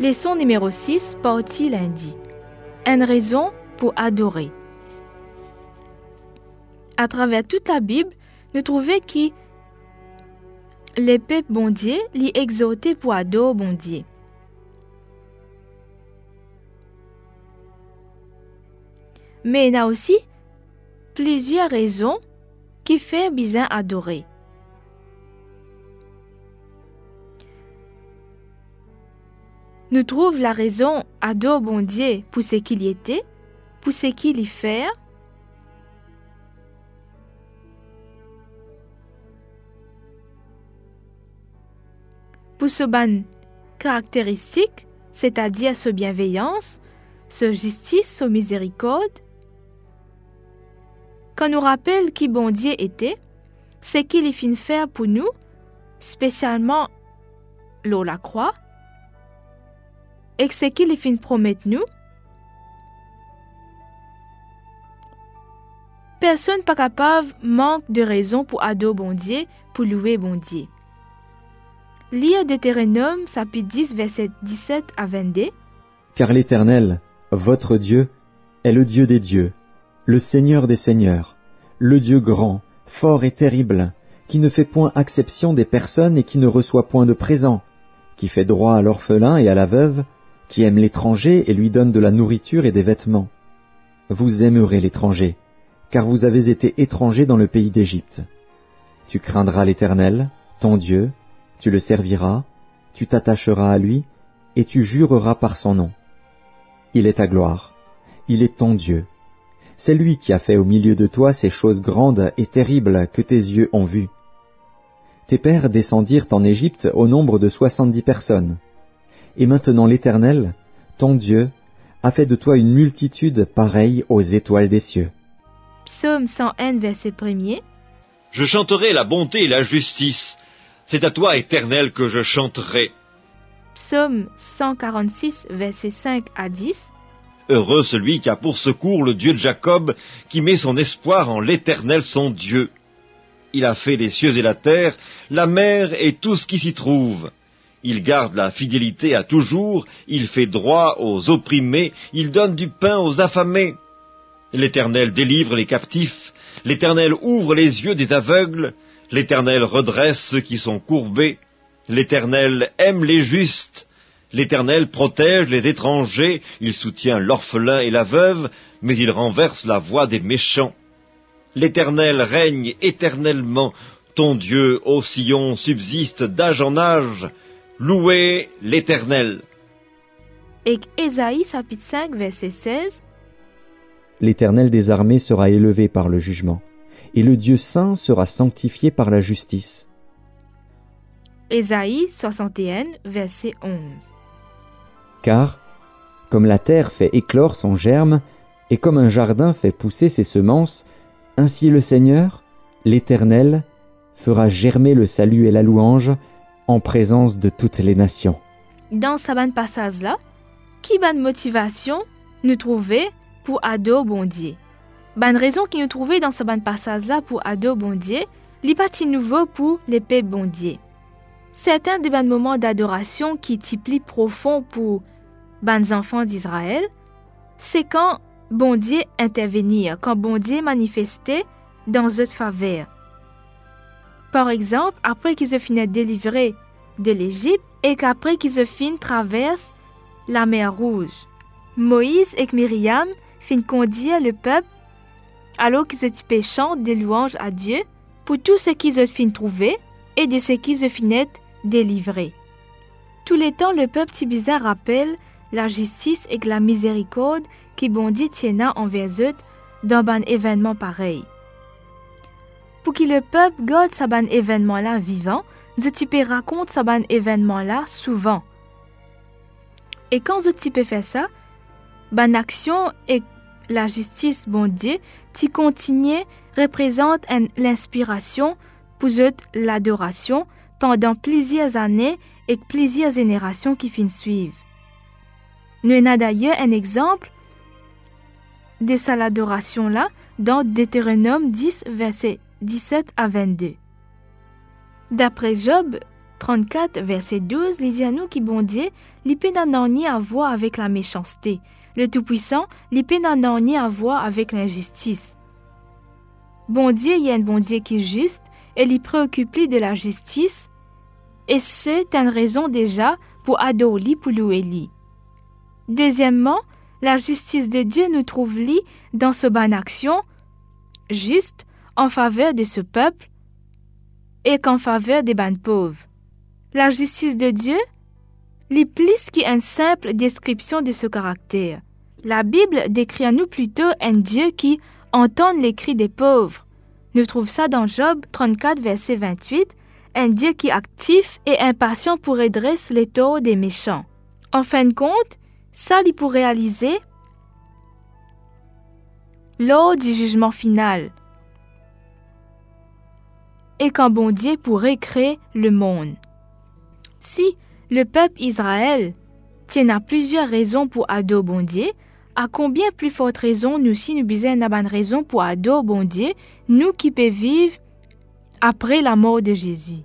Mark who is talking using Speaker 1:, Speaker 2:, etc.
Speaker 1: Leçon numéro 6, partie lundi. Une raison pour adorer. À travers toute la Bible, nous trouvons que les peuples bon Dieu l'y exhorté pour adorer bon Dieu. Mais il y a aussi plusieurs raisons qui font bien adorer. Nous trouvons la raison adorer bon Dieu pour ce qu'il y était, pour ce qu'il y fait, pour ce ban caractéristique, c'est-à-dire ce bienveillance, ce justice, ce miséricorde, quand nous rappelle qui bon Dieu était, c'est qu'il est fin faire pour nous, spécialement l'eau la croix, qu'il est fin promettre nous? Personne pas capable manque de raison pour adorer bon Dieu, pour louer bon Dieu. Lire Deutéronome, chapitre 10, verset 17 à 22.
Speaker 2: Car l'Éternel, votre Dieu, est le Dieu des dieux, le Seigneur des seigneurs, le Dieu grand, fort et terrible, qui ne fait point acception des personnes et qui ne reçoit point de présent, qui fait droit à l'orphelin et à la veuve, qui aime l'étranger et lui donne de la nourriture et des vêtements. Vous aimerez l'étranger, car vous avez été étrangers dans le pays d'Égypte. Tu craindras l'Éternel, ton Dieu, tu le serviras, tu t'attacheras à lui, et tu jureras par son nom. Il est ta gloire, il est ton Dieu. C'est lui qui a fait au milieu de toi ces choses grandes et terribles que tes yeux ont vues. Tes pères descendirent en Égypte au nombre de soixante-dix personnes. Et maintenant l'Éternel, ton Dieu, a fait de toi une multitude pareille aux étoiles des cieux.
Speaker 1: Psaume 101, verset 1er.
Speaker 3: Je chanterai la bonté et la justice. C'est à toi, Éternel, que je chanterai.
Speaker 1: Psaume 146, verset 5 à 10.
Speaker 3: Heureux celui qui a pour secours le Dieu de Jacob, qui met son espoir en l'Éternel son Dieu. Il a fait les cieux et la terre, la mer et tout ce qui s'y trouve. Il garde la fidélité à toujours, il fait droit aux opprimés, il donne du pain aux affamés. L'Éternel délivre les captifs, l'Éternel ouvre les yeux des aveugles, l'Éternel redresse ceux qui sont courbés, l'Éternel aime les justes, l'Éternel protège les étrangers, il soutient l'orphelin et la veuve, mais il renverse la voix des méchants. L'Éternel règne éternellement, ton Dieu, ô Sion, subsiste d'âge en âge. Louez l'Éternel.
Speaker 1: Et Ésaïe chapitre 5 verset 16.
Speaker 2: L'Éternel des armées sera élevé par le jugement, et le Dieu saint sera sanctifié par la justice.
Speaker 1: Ésaïe 61 verset 11.
Speaker 2: Car, comme la terre fait éclore son germe, et comme un jardin fait pousser ses semences, ainsi le Seigneur, l'Éternel, fera germer le salut et la louange en présence de toutes les nations.
Speaker 1: Dans ce passage-là, qui ban motivation nous trouver pour adorer bon Dieu? Ban raison qui nous trouvait dans ce passage-là pour adorer bon Dieu, nouveau pour peuples bon Dieu. Certains des ban moments d'adoration qui typent profond pour ban enfants d'Israël, c'est quand bon Dieu intervenir, quand bon Dieu dans notre faveur. Par exemple, après qu'ils se finissent délivrés de l'Égypte et qu'après qu'ils se finissent traversent la mer Rouge. Moïse et Myriam finissent conduire le peuple alors qu'ils se péchant des louanges à Dieu pour tout ce qu'ils se finissent trouver et de ce qu'ils se finissent délivrer. Tous les temps, le peuple tibizin rappelle la justice et la miséricorde qui bondit tiena envers eux dans un événement pareil. Pour que le peuple garde ce événement-là vivant, Zotipe raconte ce événement-là souvent. Et quand Zotipe fait ça, ban action et la justice bon Dieu, qui continue représente l'inspiration pour l'adoration pendant plusieurs années et plusieurs générations qui finissent suivent. Nous avons d'ailleurs un exemple de cette adoration-là dans Deutéronome 10, versets 17 à 22. D'après Job, 34, verset 12, il dit à nous qui bon Dieu, li peut n'en à voir avec la méchanceté. Le Tout-Puissant, li peut n'en à voir avec l'injustice. Bon Dieu, y a un bon Dieu qui est juste, et il préoccupé de la justice, et c'est une raison déjà pour adorer pour louer Deuxièmement, la justice de Dieu nous trouve lit dans ce ban action juste en faveur de ce peuple et qu'en faveur des ban pauvres. La justice de Dieu lit plus qu'une simple description de ce caractère. La Bible décrit à nous plutôt un Dieu qui entend les cris des pauvres. Nous trouvons ça dans Job 34, verset 28, un Dieu qui est actif et impatient pour redresser les torts des méchants. En fin de compte, ça il pour réaliser lors du jugement final. Et quand bon Dieu pourrait créer le monde. Si le peuple Israël tient à plusieurs raisons pour adorer bon Dieu, à combien plus forte raison nous si nous bisons une bonne raison pour adorer bon Dieu, nous qui peut vivre après la mort de Jésus?